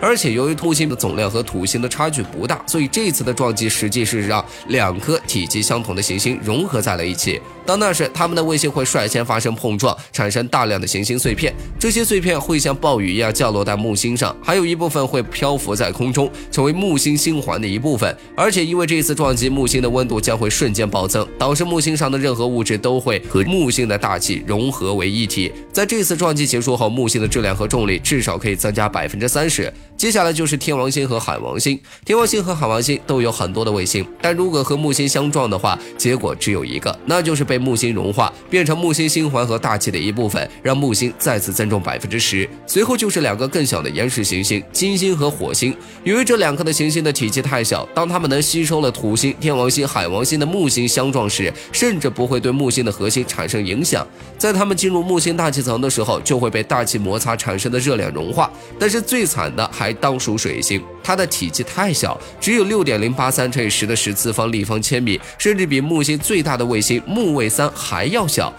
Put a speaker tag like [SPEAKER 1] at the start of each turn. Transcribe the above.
[SPEAKER 1] 而且由于土星的总量和土星的差距不大，所以这次的撞击实际是让两颗体积相同的行星融合在了一起。到那时，它们的卫星会率先发生碰撞，产生大量的行星碎片。这些碎片会像暴雨一样降落在木星上，还有一部分会漂浮在空中，成为木星星环的一部分。而且因为这次撞击，木星的温度将会瞬间暴增，导致木星上的任何物质都会和木星的大气融合为一体。在这次撞击结束后，木星的质量和重力至少可以增加百分之三十。接下来就是天王星和海王星。天王星和海王星都有很多的卫星，但如果和木星相撞的话，结果只有一个，那就是被木星融化，变成木星星环和大气的一部分，让木星再次增重百分之十。随后就是两个更小的岩石行星——金星和火星。由于这两颗的行星的体积太小，当它们能吸收了土星、天王星、海王星的木星相撞时，甚至不会对木星的核心产生影响。在它们进入木星大气层的时候，就会被大气摩擦产生的热量融化。但是最惨的还当属水星，它的体积太小，只有六点零八三乘以十的十次方立方千米，甚至比木星最大的卫星木卫三还要小。